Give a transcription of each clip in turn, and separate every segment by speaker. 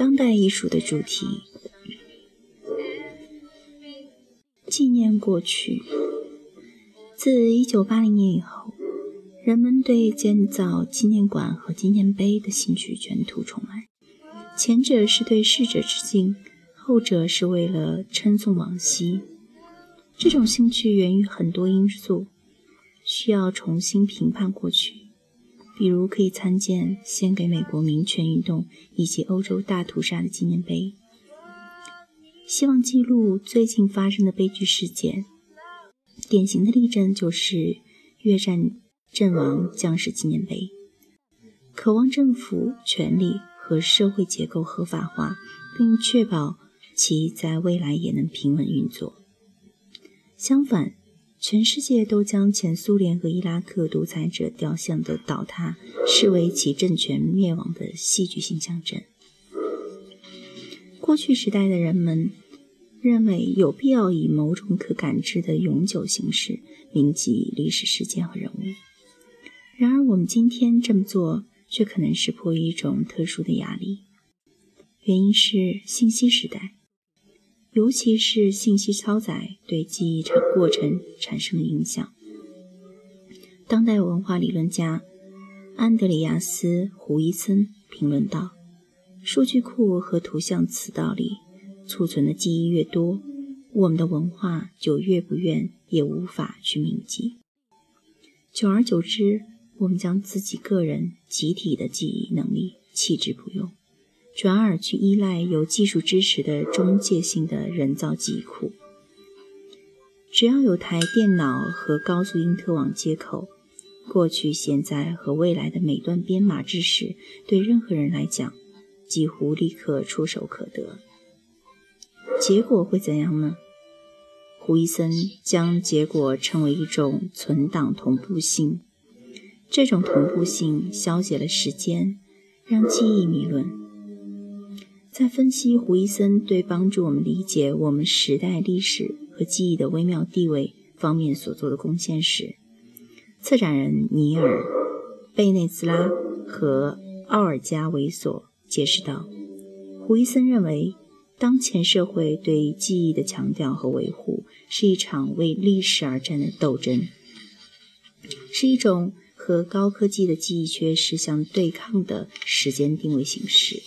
Speaker 1: 当代艺术的主题，纪念过去。自1980年以后，人们对建造纪念馆和纪念碑的兴趣卷土重来。前者是对逝者致敬，后者是为了称颂往昔。这种兴趣源于很多因素，需要重新评判过去。比如，可以参见献给美国民权运动以及欧洲大屠杀的纪念碑，希望记录最近发生的悲剧事件。典型的例证就是越战阵亡将士纪念碑，渴望政府权力和社会结构合法化，并确保其在未来也能平稳运作。相反，全世界都将前苏联和伊拉克独裁者雕像的倒塌视为其政权灭亡的戏剧性象征。过去时代的人们认为有必要以某种可感知的永久形式铭记历史事件和人物。然而，我们今天这么做却可能是迫于一种特殊的压力，原因是信息时代。尤其是信息超载对记忆产过程产生的影响。当代文化理论家安德里亚斯·胡伊森评论道：“数据库和图像磁道里储存的记忆越多，我们的文化就越不愿也无法去铭记。久而久之，我们将自己个人集体的记忆能力弃之不用。”转而去依赖有技术支持的中介性的人造记忆库。只要有台电脑和高速因特网接口，过去、现在和未来的每段编码知识，对任何人来讲，几乎立刻触手可得。结果会怎样呢？胡伊森将结果称为一种存档同步性。这种同步性消解了时间，让记忆迷论。在分析胡伊森对帮助我们理解我们时代历史和记忆的微妙地位方面所做的贡献时，策展人尼尔·贝内兹拉和奥尔加·维索解释道：“胡伊森认为，当前社会对记忆的强调和维护是一场为历史而战的斗争，是一种和高科技的记忆缺失相对抗的时间定位形式。”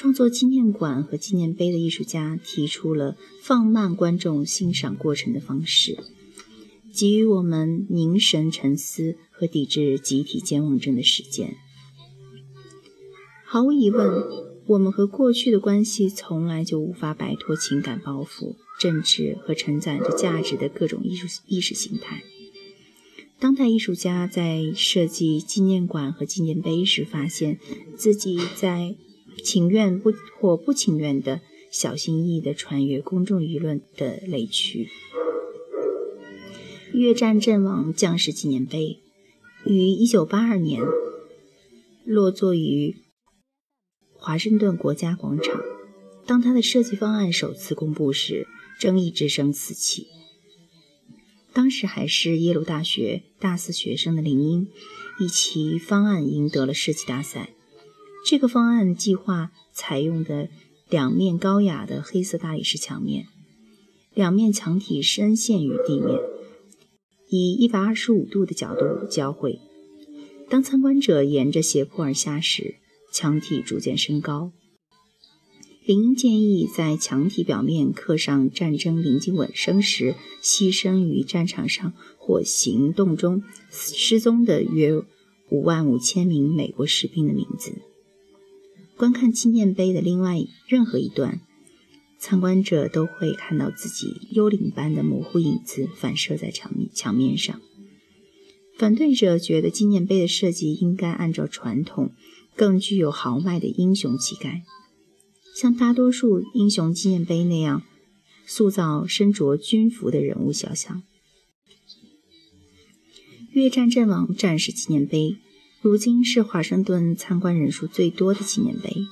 Speaker 1: 创作纪念馆和纪念碑的艺术家提出了放慢观众欣赏过程的方式，给予我们凝神沉思和抵制集体健忘症的时间。毫无疑问，我们和过去的关系从来就无法摆脱情感包袱、政治和承载着价值的各种艺术意识形态。当代艺术家在设计纪念馆和纪念碑时，发现自己在。情愿不或不情愿的小心翼翼地穿越公众舆论的雷区。越战阵亡将士纪念碑于1982年落座于华盛顿国家广场。当他的设计方案首次公布时，争议之声四起。当时还是耶鲁大学大四学生的林英，以其方案赢得了设计大赛。这个方案计划采用的两面高雅的黑色大理石墙面，两面墙体深陷于地面，以一百二十五度的角度交汇。当参观者沿着斜坡而下时，墙体逐渐升高。林建议在墙体表面刻上战争临近尾声时牺牲于战场上或行动中失踪的约五万五千名美国士兵的名字。观看纪念碑的另外任何一段，参观者都会看到自己幽灵般的模糊影子反射在墙面墙面上。反对者觉得纪念碑的设计应该按照传统，更具有豪迈的英雄气概，像大多数英雄纪念碑那样塑造身着军服的人物肖像。越战阵亡战士纪念碑。如今是华盛顿参观人数最多的纪念碑。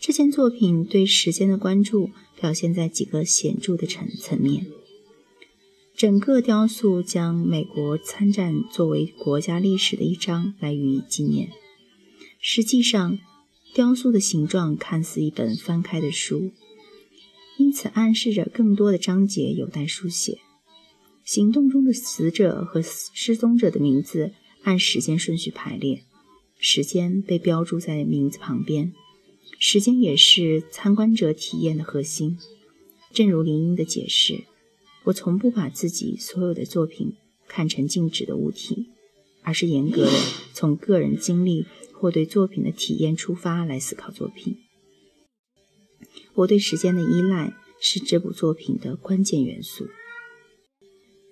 Speaker 1: 这件作品对时间的关注表现在几个显著的层层面。整个雕塑将美国参战作为国家历史的一章来予以纪念。实际上，雕塑的形状看似一本翻开的书，因此暗示着更多的章节有待书写。行动中的死者和失踪者的名字按时间顺序排列，时间被标注在名字旁边。时间也是参观者体验的核心。正如林英的解释，我从不把自己所有的作品看成静止的物体，而是严格的从个人经历。或对作品的体验出发来思考作品。我对时间的依赖是这部作品的关键元素。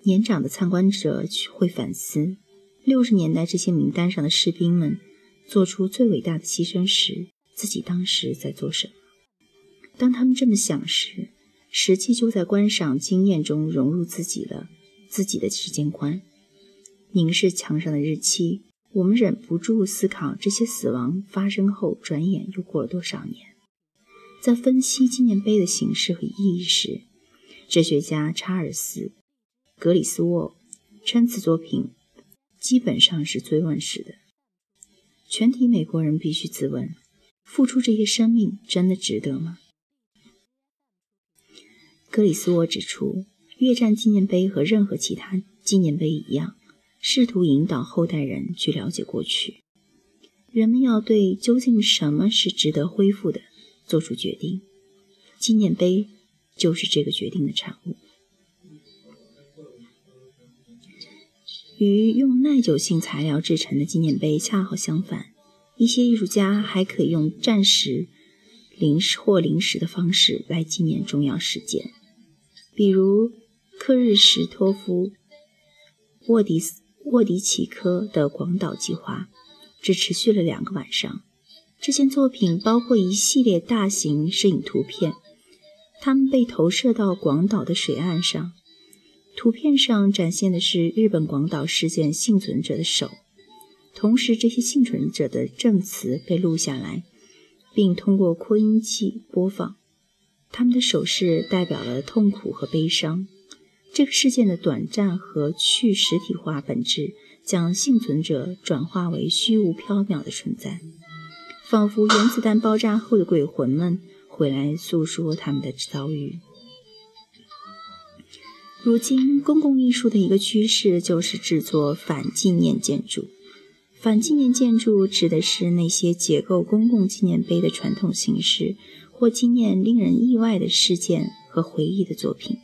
Speaker 1: 年长的参观者会反思：六十年代这些名单上的士兵们做出最伟大的牺牲时，自己当时在做什么？当他们这么想时，实际就在观赏经验中融入自己了自己的时间观。凝视墙上的日期。我们忍不住思考，这些死亡发生后，转眼又过了多少年？在分析纪念碑的形式和意义时，哲学家查尔斯·格里斯沃称此作品基本上是追问式的。全体美国人必须自问：付出这些生命真的值得吗？格里斯沃指出，越战纪念碑和任何其他纪念碑一样。试图引导后代人去了解过去，人们要对究竟什么是值得恢复的做出决定。纪念碑就是这个决定的产物。与用耐久性材料制成的纪念碑恰好相反，一些艺术家还可以用暂时、临时或临时的方式来纪念重要事件，比如克日什托夫、沃迪斯。沃迪奇科的广岛计划只持续了两个晚上。这件作品包括一系列大型摄影图片，它们被投射到广岛的水岸上。图片上展现的是日本广岛事件幸存者的手，同时这些幸存者的证词被录下来，并通过扩音器播放。他们的手势代表了痛苦和悲伤。这个事件的短暂和去实体化本质，将幸存者转化为虚无缥缈的存在，仿佛原子弹爆炸后的鬼魂们回来诉说他们的遭遇。如今，公共艺术的一个趋势就是制作反纪念建筑。反纪念建筑指的是那些结构公共纪念碑的传统形式，或纪念令人意外的事件和回忆的作品。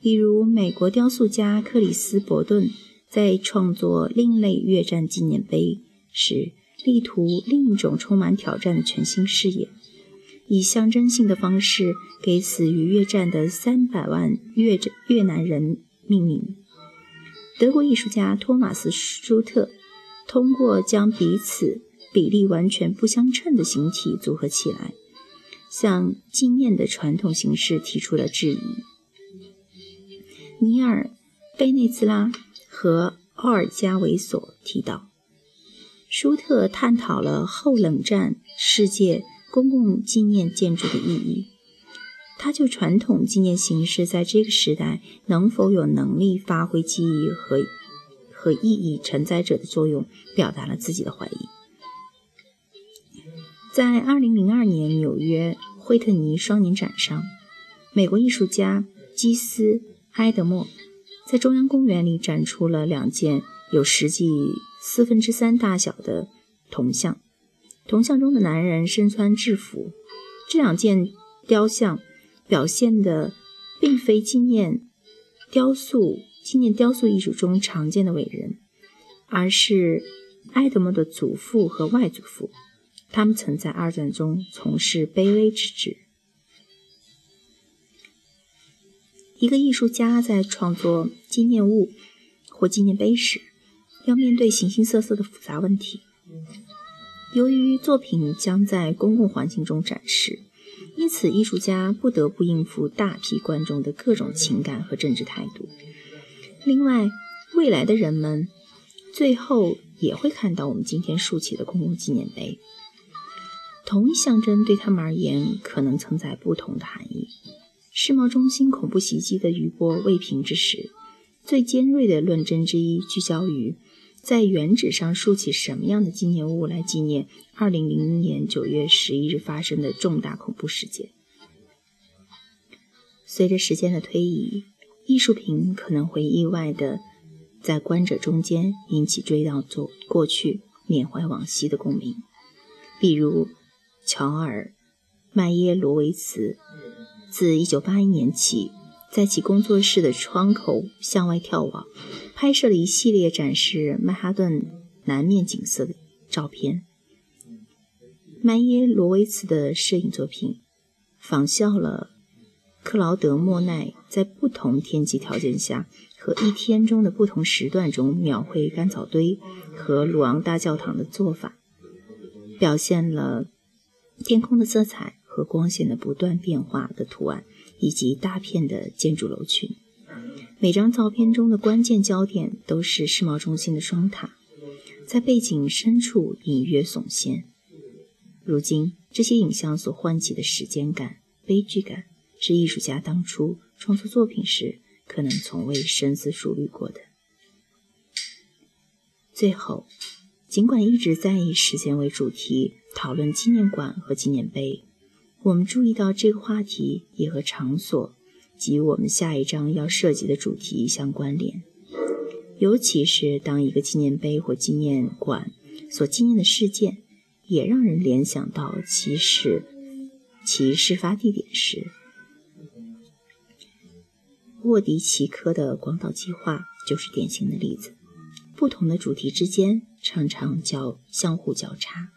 Speaker 1: 比如，美国雕塑家克里斯·伯顿在创作另类越战纪念碑时，力图另一种充满挑战的全新视野，以象征性的方式给死于越战的三百万越越南人命名。德国艺术家托马斯·舒特通过将彼此比例完全不相称的形体组合起来，向纪念的传统形式提出了质疑。尼尔·贝内兹拉和奥尔加维索提到，舒特探讨了后冷战世界公共纪念建筑的意义。他就传统纪念形式在这个时代能否有能力发挥记忆和和意义承载者的作用，表达了自己的怀疑。在2002年纽约惠特尼双年展上，美国艺术家基斯。埃德莫在中央公园里展出了两件有实际四分之三大小的铜像，铜像中的男人身穿制服。这两件雕像表现的并非纪念雕塑、纪念雕塑艺术中常见的伟人，而是埃德莫的祖父和外祖父，他们曾在二战中从事卑微之职。一个艺术家在创作纪念物或纪念碑时，要面对形形色色的复杂问题。由于作品将在公共环境中展示，因此艺术家不得不应付大批观众的各种情感和政治态度。另外，未来的人们最后也会看到我们今天竖起的公共纪念碑。同一象征对他们而言，可能承载不同的含义。世贸中心恐怖袭击的余波未平之时，最尖锐的论争之一聚焦于在原址上竖起什么样的纪念物来纪念2000年9月11日发生的重大恐怖事件？随着时间的推移，艺术品可能会意外的在观者中间引起追悼做过去、缅怀往昔的共鸣。比如，乔尔·麦耶罗维茨自1981年起，在其工作室的窗口向外眺望，拍摄了一系列展示曼哈顿南面景色的照片。曼耶罗维茨的摄影作品仿效了。克劳德·莫奈在不同天气条件下和一天中的不同时段中描绘干草堆和鲁昂大教堂的做法，表现了天空的色彩和光线的不断变化的图案，以及大片的建筑楼群。每张照片中的关键焦点都是世贸中心的双塔，在背景深处隐约耸现。如今，这些影像所唤起的时间感、悲剧感。是艺术家当初创作作品时可能从未深思熟虑过的。最后，尽管一直在以时间为主题讨论纪念馆和纪念碑，我们注意到这个话题也和场所及我们下一章要涉及的主题相关联。尤其是当一个纪念碑或纪念馆所纪念的事件也让人联想到其事其事发地点时。沃迪奇科的广岛计划就是典型的例子。不同的主题之间常常交相互交叉。